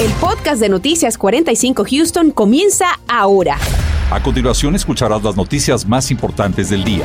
El podcast de Noticias 45 Houston comienza ahora. A continuación escucharás las noticias más importantes del día.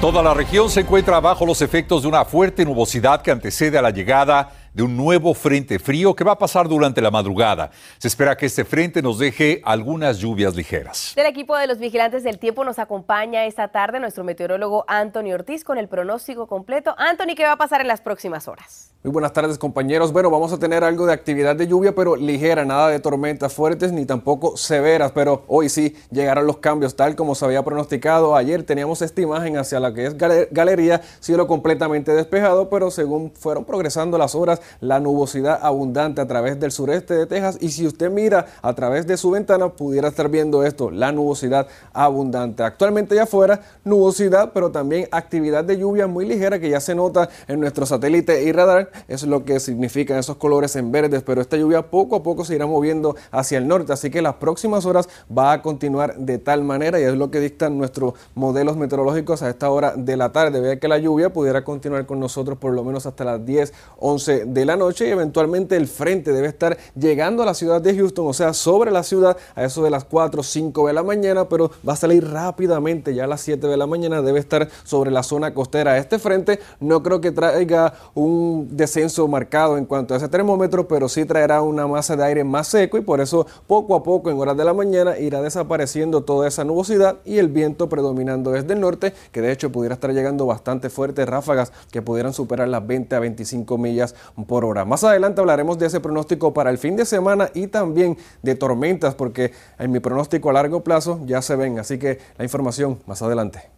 Toda la región se encuentra bajo los efectos de una fuerte nubosidad que antecede a la llegada de un nuevo frente frío que va a pasar durante la madrugada. Se espera que este frente nos deje algunas lluvias ligeras. Del equipo de los vigilantes del tiempo nos acompaña esta tarde nuestro meteorólogo Anthony Ortiz con el pronóstico completo. Anthony, ¿qué va a pasar en las próximas horas? Muy buenas tardes compañeros. Bueno, vamos a tener algo de actividad de lluvia, pero ligera, nada de tormentas fuertes ni tampoco severas, pero hoy sí llegarán los cambios tal como se había pronosticado. Ayer teníamos esta imagen hacia la que es galería, cielo completamente despejado, pero según fueron progresando las horas, la nubosidad abundante a través del sureste de Texas. Y si usted mira a través de su ventana, pudiera estar viendo esto, la nubosidad abundante. Actualmente ya afuera, nubosidad, pero también actividad de lluvia muy ligera que ya se nota en nuestro satélite y radar. Es lo que significan esos colores en verdes, pero esta lluvia poco a poco se irá moviendo hacia el norte. Así que las próximas horas va a continuar de tal manera y es lo que dictan nuestros modelos meteorológicos a esta hora de la tarde. Vea que la lluvia pudiera continuar con nosotros por lo menos hasta las 10, 11 de la noche y eventualmente el frente debe estar llegando a la ciudad de Houston, o sea, sobre la ciudad a eso de las 4 o 5 de la mañana, pero va a salir rápidamente ya a las 7 de la mañana, debe estar sobre la zona costera. Este frente no creo que traiga un descenso marcado en cuanto a ese termómetro, pero sí traerá una masa de aire más seco y por eso poco a poco en horas de la mañana irá desapareciendo toda esa nubosidad y el viento predominando desde el norte, que de hecho pudiera estar llegando bastante fuertes ráfagas que pudieran superar las 20 a 25 millas por hora. Más adelante hablaremos de ese pronóstico para el fin de semana y también de tormentas, porque en mi pronóstico a largo plazo ya se ven. Así que la información más adelante.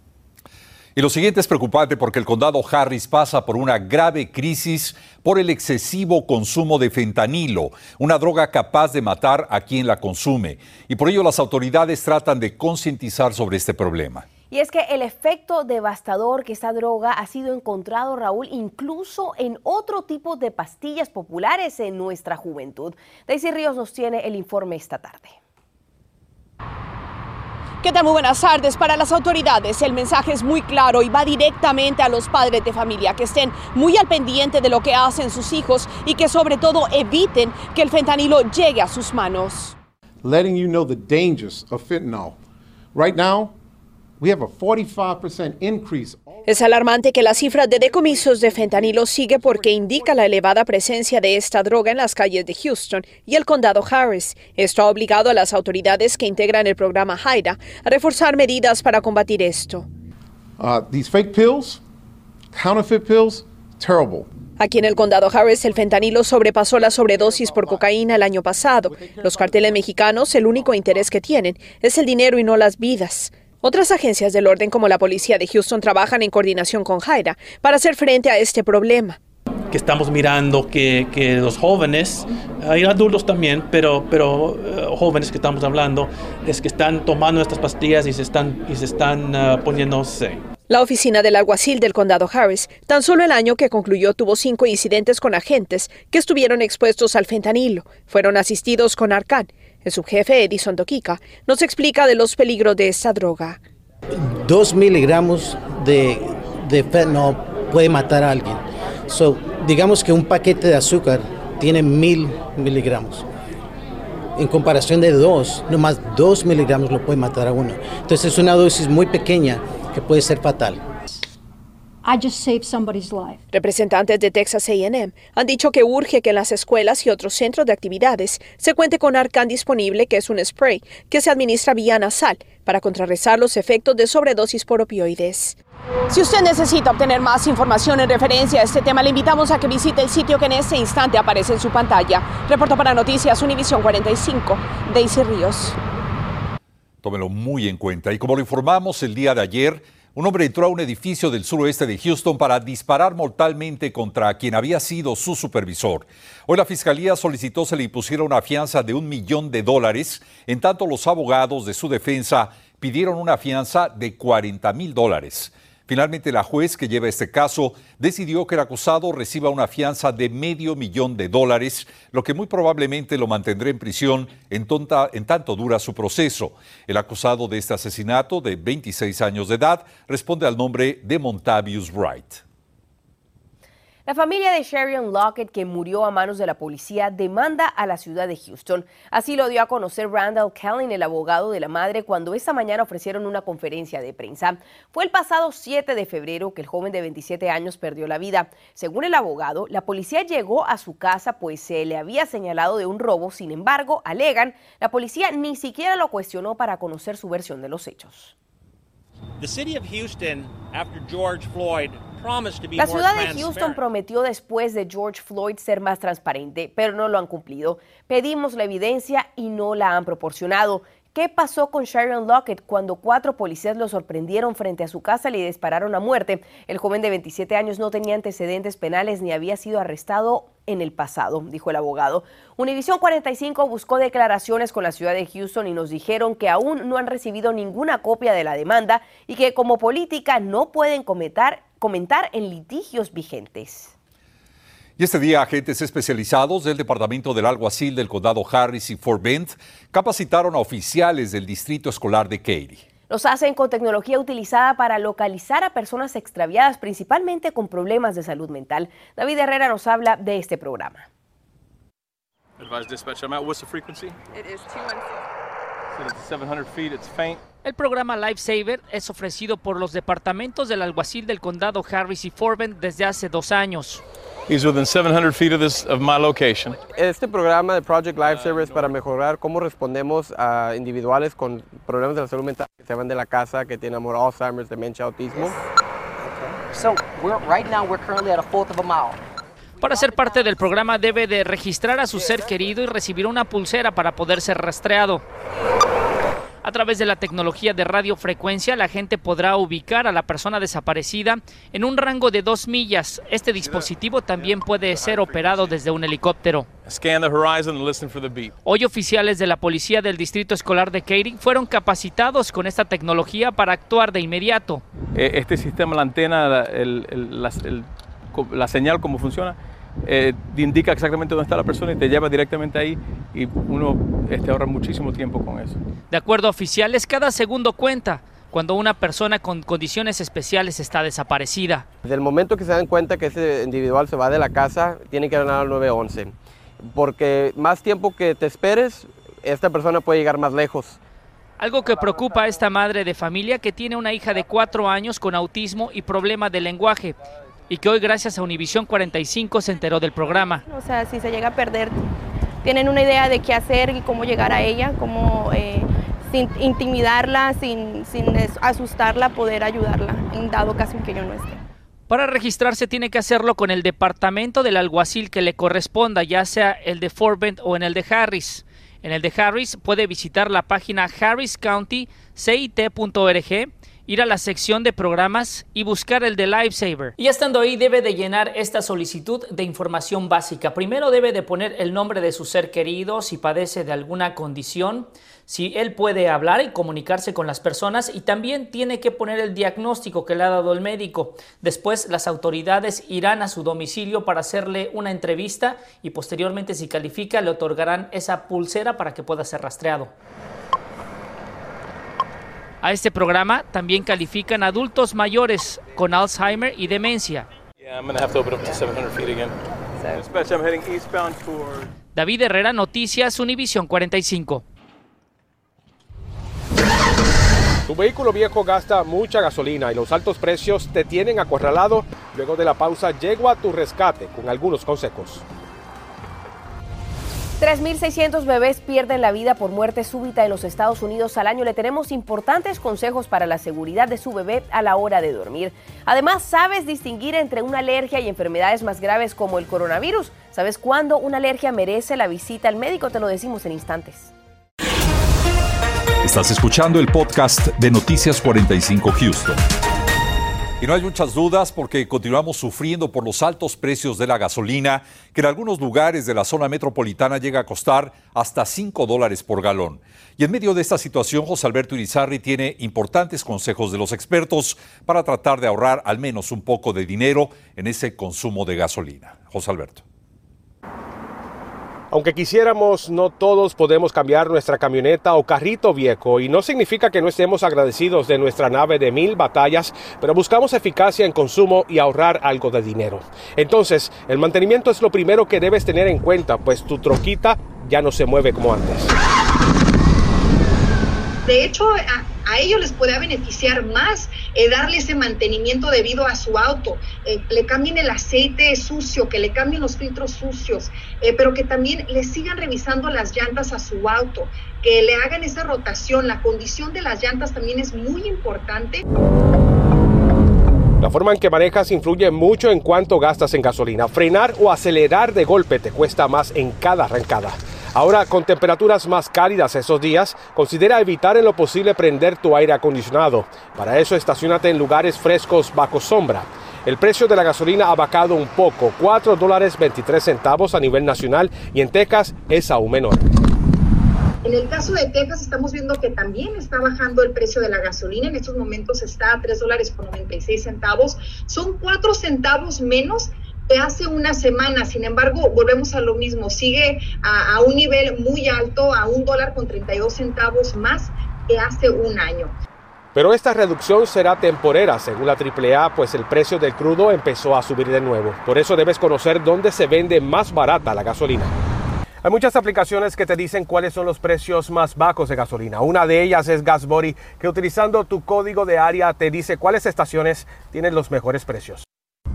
Y lo siguiente es preocupante porque el condado Harris pasa por una grave crisis por el excesivo consumo de fentanilo, una droga capaz de matar a quien la consume. Y por ello las autoridades tratan de concientizar sobre este problema. Y es que el efecto devastador que esta droga ha sido encontrado, Raúl, incluso en otro tipo de pastillas populares en nuestra juventud. Daisy Ríos nos tiene el informe esta tarde. ¿Qué tal? Muy buenas tardes. Para las autoridades el mensaje es muy claro y va directamente a los padres de familia que estén muy al pendiente de lo que hacen sus hijos y que sobre todo eviten que el fentanilo llegue a sus manos. Letting you know the dangers of fentanyl. Right now, es alarmante que la cifra de decomisos de fentanilo sigue porque indica la elevada presencia de esta droga en las calles de Houston y el condado Harris. Esto ha obligado a las autoridades que integran el programa HIDA a reforzar medidas para combatir esto. Uh, these fake pills, counterfeit pills, terrible. Aquí en el condado Harris, el fentanilo sobrepasó la sobredosis por cocaína el año pasado. Los carteles mexicanos, el único interés que tienen es el dinero y no las vidas. Otras agencias del orden como la policía de Houston trabajan en coordinación con Jaira para hacer frente a este problema que estamos mirando que, que, los jóvenes, hay adultos también, pero, pero eh, jóvenes que estamos hablando, es que están tomando estas pastillas y se están, y se están uh, poniéndose. La oficina del alguacil del condado Harris, tan solo el año que concluyó, tuvo cinco incidentes con agentes que estuvieron expuestos al fentanilo. Fueron asistidos con Arcan el subjefe Edison Toquica nos explica de los peligros de esta droga. Dos miligramos de, de puede matar a alguien. So, digamos que un paquete de azúcar tiene mil miligramos. En comparación de dos, nomás dos miligramos lo puede matar a uno. Entonces es una dosis muy pequeña que puede ser fatal. Representantes de Texas AM han dicho que urge que en las escuelas y otros centros de actividades se cuente con Arcan disponible, que es un spray que se administra vía nasal para contrarrestar los efectos de sobredosis por opioides. Si usted necesita obtener más información en referencia a este tema, le invitamos a que visite el sitio que en este instante aparece en su pantalla. Reporto para Noticias Univisión 45, Daisy Ríos. Tómelo muy en cuenta. Y como lo informamos el día de ayer, un hombre entró a un edificio del suroeste de Houston para disparar mortalmente contra quien había sido su supervisor. Hoy la fiscalía solicitó se le impusiera una fianza de un millón de dólares, en tanto los abogados de su defensa pidieron una fianza de 40 mil dólares. Finalmente, la juez que lleva este caso decidió que el acusado reciba una fianza de medio millón de dólares, lo que muy probablemente lo mantendrá en prisión en, tanto dura su proceso. El acusado de este asesinato, de 26 años de edad, responde al nombre de Montavious Wright. La familia de Sherian Lockett, que murió a manos de la policía, demanda a la ciudad de Houston. Así lo dio a conocer Randall Kellin, el abogado de la madre, cuando esta mañana ofrecieron una conferencia de prensa. Fue el pasado 7 de febrero que el joven de 27 años perdió la vida. Según el abogado, la policía llegó a su casa pues se le había señalado de un robo. Sin embargo, alegan, la policía ni siquiera lo cuestionó para conocer su versión de los hechos. The city of Houston, after George Floyd, la ciudad de Houston prometió después de George Floyd ser más transparente, pero no lo han cumplido. Pedimos la evidencia y no la han proporcionado. ¿Qué pasó con Sharon Lockett cuando cuatro policías lo sorprendieron frente a su casa y le dispararon a muerte? El joven de 27 años no tenía antecedentes penales ni había sido arrestado en el pasado, dijo el abogado. Univisión 45 buscó declaraciones con la ciudad de Houston y nos dijeron que aún no han recibido ninguna copia de la demanda y que como política no pueden comentar, comentar en litigios vigentes. Y este día, agentes especializados del Departamento del Alguacil del Condado Harris y Fort Bend capacitaron a oficiales del Distrito Escolar de Katy. Los hacen con tecnología utilizada para localizar a personas extraviadas, principalmente con problemas de salud mental. David Herrera nos habla de este programa. El programa Lifesaver es ofrecido por los departamentos del alguacil del condado Harris y Fort Bend desde hace dos años. He's within 700 feet of, this, of my location. Este programa de Project Lifesaver es para mejorar cómo respondemos a individuales con problemas de la salud mental que se van de la casa, que tienen amor, Alzheimer's, demencia, autismo. So, we're, right now we're currently at a fourth of a mile. Para ser parte del programa debe de registrar a su ser querido y recibir una pulsera para poder ser rastreado. A través de la tecnología de radiofrecuencia, la gente podrá ubicar a la persona desaparecida en un rango de dos millas. Este dispositivo también puede ser operado desde un helicóptero. Hoy oficiales de la policía del Distrito Escolar de Katy fueron capacitados con esta tecnología para actuar de inmediato. Eh, este sistema, la antena, la señal, cómo funciona, eh, indica exactamente dónde está la persona y te lleva directamente ahí y uno este, ahorra muchísimo tiempo con eso. De acuerdo a oficiales, cada segundo cuenta cuando una persona con condiciones especiales está desaparecida. Desde el momento que se dan cuenta que ese individual se va de la casa, tiene que ganar al 911, porque más tiempo que te esperes, esta persona puede llegar más lejos. Algo que preocupa a esta madre de familia que tiene una hija de cuatro años con autismo y problema de lenguaje y que hoy gracias a Univisión 45 se enteró del programa. O sea, si se llega a perder, tienen una idea de qué hacer y cómo llegar a ella, cómo eh, sin intimidarla, sin, sin asustarla, poder ayudarla, en dado caso en que yo no esté. Para registrarse tiene que hacerlo con el departamento del alguacil que le corresponda, ya sea el de Fort Bend o en el de Harris. En el de Harris puede visitar la página harriscountycit.org ir a la sección de programas y buscar el de Lifesaver. Y estando ahí debe de llenar esta solicitud de información básica. Primero debe de poner el nombre de su ser querido, si padece de alguna condición, si él puede hablar y comunicarse con las personas y también tiene que poner el diagnóstico que le ha dado el médico. Después las autoridades irán a su domicilio para hacerle una entrevista y posteriormente si califica le otorgarán esa pulsera para que pueda ser rastreado. A este programa también califican adultos mayores con Alzheimer y demencia. David Herrera, Noticias, Univisión 45. Tu vehículo viejo gasta mucha gasolina y los altos precios te tienen acorralado. Luego de la pausa, llego a tu rescate con algunos consejos. 3.600 bebés pierden la vida por muerte súbita en los Estados Unidos al año. Le tenemos importantes consejos para la seguridad de su bebé a la hora de dormir. Además, ¿sabes distinguir entre una alergia y enfermedades más graves como el coronavirus? ¿Sabes cuándo una alergia merece la visita al médico? Te lo decimos en instantes. Estás escuchando el podcast de Noticias 45 Houston. Y no hay muchas dudas porque continuamos sufriendo por los altos precios de la gasolina, que en algunos lugares de la zona metropolitana llega a costar hasta 5 dólares por galón. Y en medio de esta situación, José Alberto Irizarri tiene importantes consejos de los expertos para tratar de ahorrar al menos un poco de dinero en ese consumo de gasolina. José Alberto. Aunque quisiéramos, no todos podemos cambiar nuestra camioneta o carrito viejo y no significa que no estemos agradecidos de nuestra nave de mil batallas, pero buscamos eficacia en consumo y ahorrar algo de dinero. Entonces, el mantenimiento es lo primero que debes tener en cuenta, pues tu troquita ya no se mueve como antes. De hecho, a, ellos les puede beneficiar más eh, darle ese mantenimiento debido a su auto, eh, le cambien el aceite sucio, que le cambien los filtros sucios, eh, pero que también le sigan revisando las llantas a su auto, que le hagan esa rotación. La condición de las llantas también es muy importante. La forma en que manejas influye mucho en cuánto gastas en gasolina. Frenar o acelerar de golpe te cuesta más en cada arrancada. Ahora, con temperaturas más cálidas esos días, considera evitar en lo posible prender tu aire acondicionado. Para eso, estacionate en lugares frescos bajo sombra. El precio de la gasolina ha bajado un poco, 4 dólares 23 centavos a nivel nacional y en Texas es aún menor. En el caso de Texas estamos viendo que también está bajando el precio de la gasolina. En estos momentos está a 3 dólares con 96 centavos. Son 4 centavos menos hace una semana. Sin embargo, volvemos a lo mismo, sigue a, un nivel muy alto, a un dólar con 32 centavos más que hace un año. Pero esta reducción será temporera, según la AAA, pues el precio del crudo empezó a subir de nuevo. Por eso debes conocer dónde se vende más barata la gasolina. Hay muchas aplicaciones que te dicen cuáles son los precios más bajos de gasolina. Una de ellas es GasBody, que utilizando tu código de área te dice cuáles estaciones tienen los mejores precios.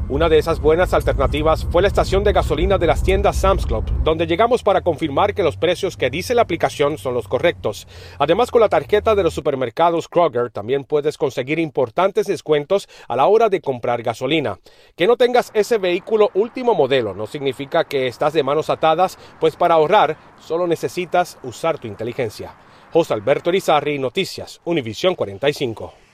Una de esas buenas alternativas fue la estación de gasolina de las tiendas Sam's Club, donde llegamos para confirmar que los precios que dice la aplicación son los correctos. Además, con la tarjeta de los supermercados Kroger también puedes conseguir importantes descuentos a la hora de comprar gasolina. Que no tengas ese vehículo último modelo no significa que estás de manos atadas, pues para ahorrar solo necesitas usar tu inteligencia. José Alberto Rizarri, Noticias, Univisión 45.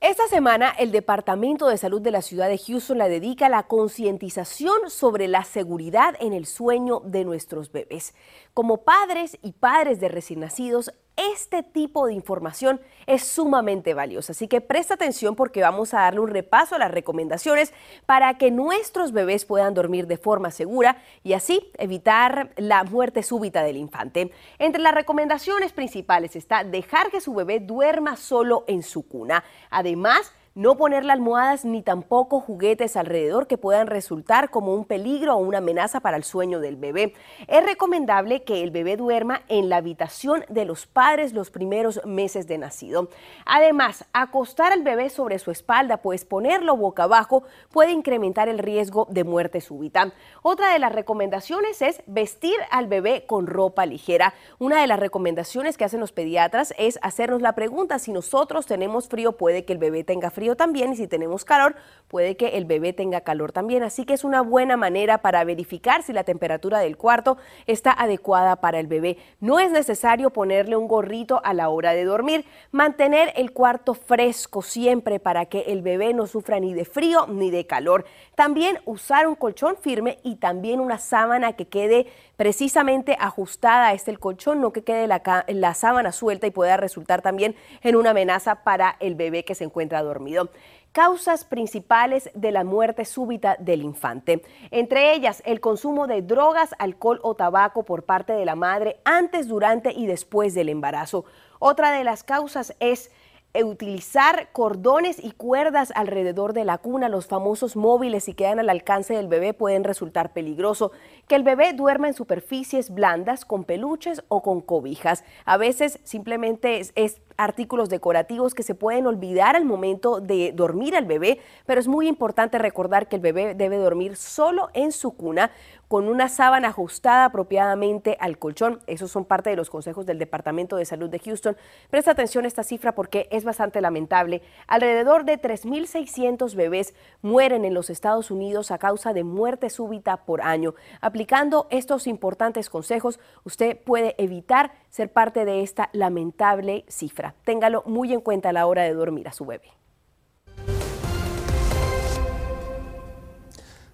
Esta semana el Departamento de Salud de la ciudad de Houston la dedica a la concientización sobre la seguridad en el sueño de nuestros bebés. Como padres y padres de recién nacidos, este tipo de información es sumamente valiosa, así que presta atención porque vamos a darle un repaso a las recomendaciones para que nuestros bebés puedan dormir de forma segura y así evitar la muerte súbita del infante. Entre las recomendaciones principales está dejar que su bebé duerma solo en su cuna. Además, no ponerle almohadas ni tampoco juguetes alrededor que puedan resultar como un peligro o una amenaza para el sueño del bebé. Es recomendable que el bebé duerma en la habitación de los padres los primeros meses de nacido. Además, acostar al bebé sobre su espalda, pues ponerlo boca abajo puede incrementar el riesgo de muerte súbita. Otra de las recomendaciones es vestir al bebé con ropa ligera. Una de las recomendaciones que hacen los pediatras es hacernos la pregunta si nosotros tenemos frío, puede que el bebé tenga frío también y si tenemos calor, puede que el bebé tenga calor también. Así que es una buena manera para verificar si la temperatura del cuarto está adecuada para el bebé. No es necesario ponerle un gorrito a la hora de dormir. Mantener el cuarto fresco siempre para que el bebé no sufra ni de frío ni de calor. También usar un colchón firme y también una sábana que quede precisamente ajustada a este el colchón, no que quede la, la sábana suelta y pueda resultar también en una amenaza para el bebé que se encuentra dormido causas principales de la muerte súbita del infante. Entre ellas, el consumo de drogas, alcohol o tabaco por parte de la madre antes, durante y después del embarazo. Otra de las causas es utilizar cordones y cuerdas alrededor de la cuna, los famosos móviles y quedan al alcance del bebé pueden resultar peligroso. Que el bebé duerma en superficies blandas con peluches o con cobijas. A veces simplemente es, es artículos decorativos que se pueden olvidar al momento de dormir al bebé, pero es muy importante recordar que el bebé debe dormir solo en su cuna con una sábana ajustada apropiadamente al colchón. Esos son parte de los consejos del Departamento de Salud de Houston. Presta atención a esta cifra porque es bastante lamentable. Alrededor de 3.600 bebés mueren en los Estados Unidos a causa de muerte súbita por año. Aplicando estos importantes consejos, usted puede evitar ser parte de esta lamentable cifra. Téngalo muy en cuenta a la hora de dormir a su bebé.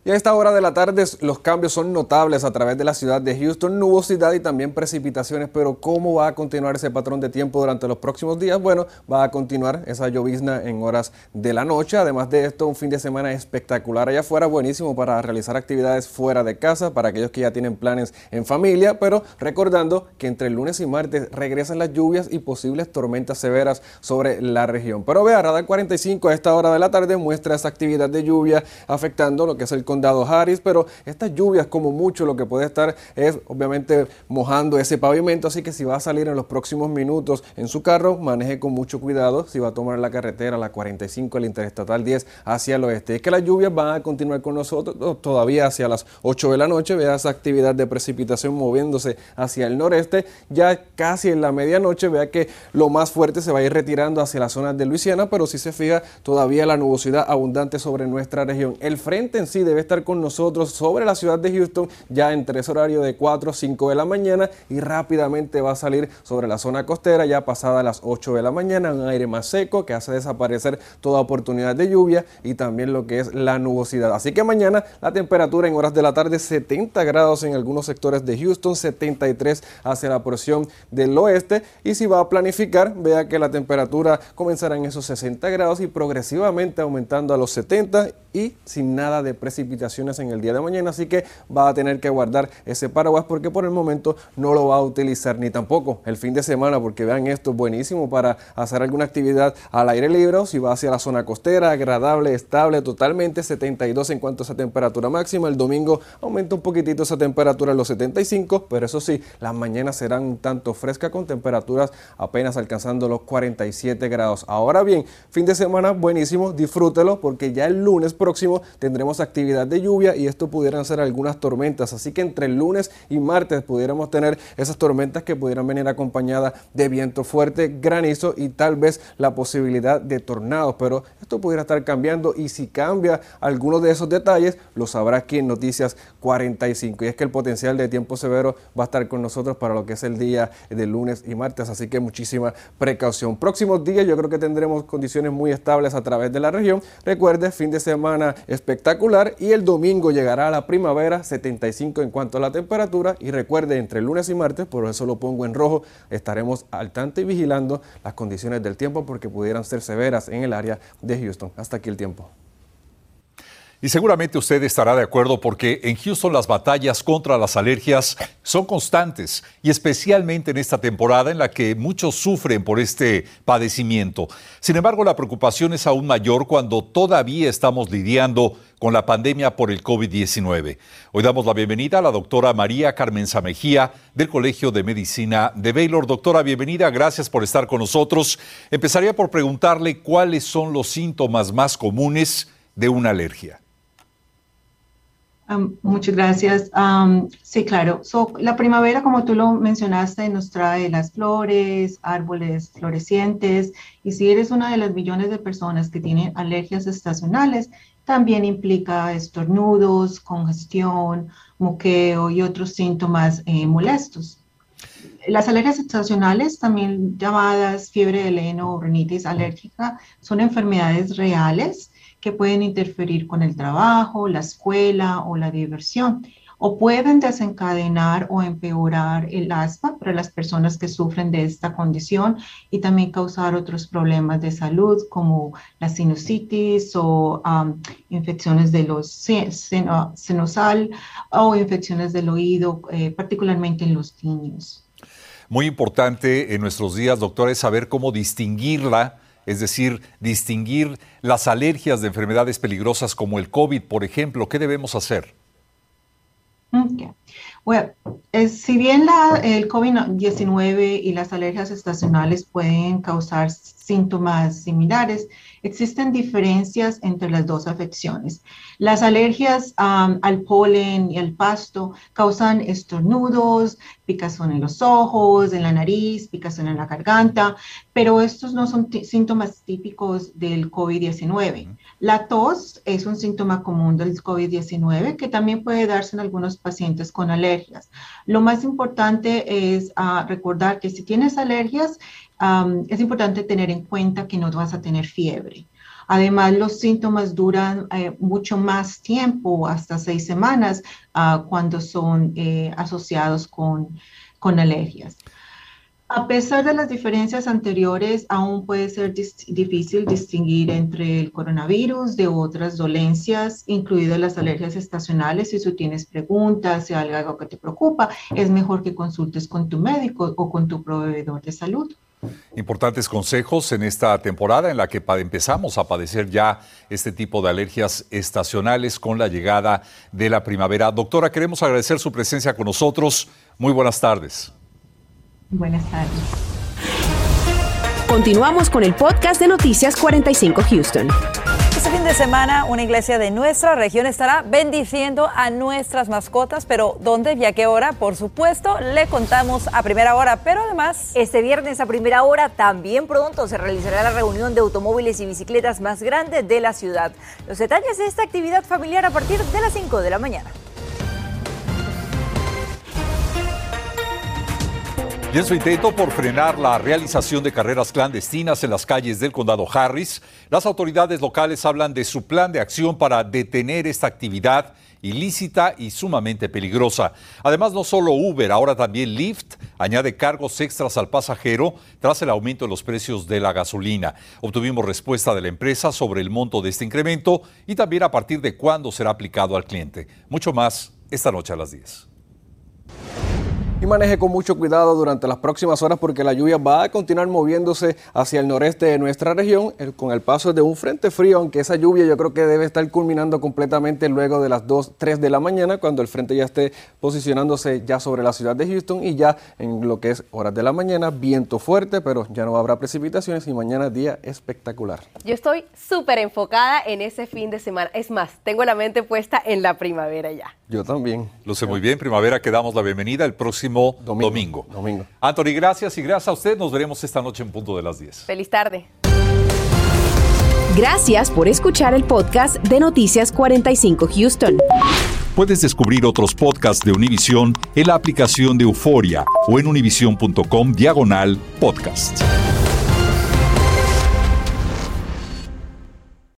Y a esta hora de la tarde los cambios son notables a través de la ciudad de Houston, nubosidad y también precipitaciones, pero ¿cómo va a continuar ese patrón de tiempo durante los próximos días? Bueno, va a continuar esa llovizna en horas de la noche, además de esto un fin de semana espectacular allá afuera, buenísimo para realizar actividades fuera de casa, para aquellos que ya tienen planes en familia, pero recordando que entre el lunes y martes regresan las lluvias y posibles tormentas severas sobre la región. Pero vea, Radar 45 a esta hora de la tarde muestra esa actividad de lluvia afectando lo que es el condado Harris, pero estas lluvias como mucho lo que puede estar es obviamente mojando ese pavimento, así que si va a salir en los próximos minutos en su carro, maneje con mucho cuidado si va a tomar la carretera, la 45, el interestatal 10 hacia el oeste. Es que las lluvias van a continuar con nosotros todavía hacia las 8 de la noche, vea esa actividad de precipitación moviéndose hacia el noreste, ya casi en la medianoche, vea que lo más fuerte se va a ir retirando hacia la zona de Luisiana, pero si se fija todavía la nubosidad abundante sobre nuestra región. El frente en sí debe estar con nosotros sobre la ciudad de Houston ya entre ese horario de 4 o 5 de la mañana y rápidamente va a salir sobre la zona costera ya pasada las 8 de la mañana, un aire más seco que hace desaparecer toda oportunidad de lluvia y también lo que es la nubosidad. Así que mañana la temperatura en horas de la tarde 70 grados en algunos sectores de Houston, 73 hacia la porción del oeste y si va a planificar, vea que la temperatura comenzará en esos 60 grados y progresivamente aumentando a los 70 y sin nada de precipitaciones en el día de mañana, así que va a tener que guardar ese paraguas porque por el momento no lo va a utilizar ni tampoco el fin de semana porque vean esto es buenísimo para hacer alguna actividad al aire libre o si va hacia la zona costera, agradable, estable totalmente, 72 en cuanto a esa temperatura máxima, el domingo aumenta un poquitito esa temperatura en los 75, pero eso sí, las mañanas serán un tanto frescas con temperaturas apenas alcanzando los 47 grados. Ahora bien, fin de semana buenísimo, disfrútelo porque ya el lunes próximo tendremos actividad de lluvia y esto pudieran ser algunas tormentas. Así que entre el lunes y martes pudiéramos tener esas tormentas que pudieran venir acompañadas de viento fuerte, granizo y tal vez la posibilidad de tornados. Pero esto pudiera estar cambiando y si cambia alguno de esos detalles, lo sabrá aquí en Noticias 45. Y es que el potencial de tiempo severo va a estar con nosotros para lo que es el día de lunes y martes. Así que muchísima precaución. Próximos días yo creo que tendremos condiciones muy estables a través de la región. Recuerde, fin de semana espectacular y el domingo llegará a la primavera 75 en cuanto a la temperatura y recuerde entre lunes y martes, por eso lo pongo en rojo, estaremos al tanto y vigilando las condiciones del tiempo porque pudieran ser severas en el área de Houston. Hasta aquí el tiempo. Y seguramente usted estará de acuerdo porque en Houston las batallas contra las alergias son constantes y especialmente en esta temporada en la que muchos sufren por este padecimiento. Sin embargo, la preocupación es aún mayor cuando todavía estamos lidiando con la pandemia por el COVID-19. Hoy damos la bienvenida a la doctora María Carmen Samejía del Colegio de Medicina de Baylor. Doctora, bienvenida, gracias por estar con nosotros. Empezaría por preguntarle cuáles son los síntomas más comunes de una alergia muchas gracias. sí, claro. la primavera, como tú lo mencionaste, nos trae las flores, árboles florecientes. Y si eres una de las millones de personas que tienen alergias estacionales, también implica estornudos, congestión, moqueo y otros síntomas eh, molestos. Las alergias estacionales, también llamadas fiebre de leno o rinitis alérgica, son enfermedades reales que pueden interferir con el trabajo, la escuela o la diversión, o pueden desencadenar o empeorar el asma para las personas que sufren de esta condición y también causar otros problemas de salud como la sinusitis o infecciones de los senosal o infecciones del oído, eh, particularmente en los niños. Muy importante en nuestros días, doctor, es saber cómo distinguirla es decir, distinguir las alergias de enfermedades peligrosas como el COVID, por ejemplo. ¿Qué debemos hacer? Bueno, si bien la, el COVID-19 y las alergias estacionales pueden causar síntomas similares, existen diferencias entre las dos afecciones. Las alergias al polen y al pasto causan estornudos, picazón en los ojos, en la nariz, picazón en la garganta, pero estos no son síntomas típicos del COVID-19. La tos es un síntoma común del COVID-19 que también puede darse en algunos pacientes con alergias. Lo más importante es ah, recordar que si tienes alergias, es importante tener en cuenta que no vas a tener fiebre. Además, los síntomas duran eh, mucho más tiempo, hasta seis semanas, ah, cuando son eh, asociados con, con alergias. A pesar de las diferencias anteriores, aún puede ser difícil distinguir entre el coronavirus de otras dolencias, incluidas las alergias estacionales. Si tú tienes preguntas, si hay algo que te preocupa, es mejor que consultes con tu médico o con tu proveedor de salud. Importantes consejos en esta temporada en la que empezamos a padecer ya este tipo de alergias estacionales con la llegada de la primavera. Doctora, queremos agradecer su presencia con nosotros. Muy buenas tardes. Buenas tardes. Continuamos con el podcast de Noticias 45 Houston. Este fin de semana una iglesia de nuestra región estará bendiciendo a nuestras mascotas, pero ¿dónde y a qué hora? Por supuesto, le contamos a primera hora, pero además... Este viernes a primera hora también pronto se realizará la reunión de automóviles y bicicletas más grande de la ciudad. Los detalles de esta actividad familiar a partir de las 5 de la mañana. Y en su intento por frenar la realización de carreras clandestinas en las calles del condado Harris, las autoridades locales hablan de su plan de acción para detener esta actividad ilícita y sumamente peligrosa. Además, no solo Uber, ahora también Lyft añade cargos extras al pasajero tras el aumento de los precios de la gasolina. Obtuvimos respuesta de la empresa sobre el monto de este incremento y también a partir de cuándo será aplicado al cliente. Mucho más esta noche a las 10 y maneje con mucho cuidado durante las próximas horas porque la lluvia va a continuar moviéndose hacia el noreste de nuestra región con el paso de un frente frío, aunque esa lluvia yo creo que debe estar culminando completamente luego de las 2, 3 de la mañana, cuando el frente ya esté posicionándose ya sobre la ciudad de Houston y ya en lo que es horas de la mañana, viento fuerte, pero ya no habrá precipitaciones y mañana día espectacular. Yo estoy súper enfocada en ese fin de semana. Es más, tengo la mente puesta en la primavera ya. Yo también. Lo sé muy bien, primavera, que damos la bienvenida el próximo domingo. domingo. Anthony, gracias y gracias a usted. Nos veremos esta noche en punto de las 10. Feliz tarde. Gracias por escuchar el podcast de Noticias 45 Houston. Puedes descubrir otros podcasts de Univision en la aplicación de Euforia o en univision.com diagonal podcast.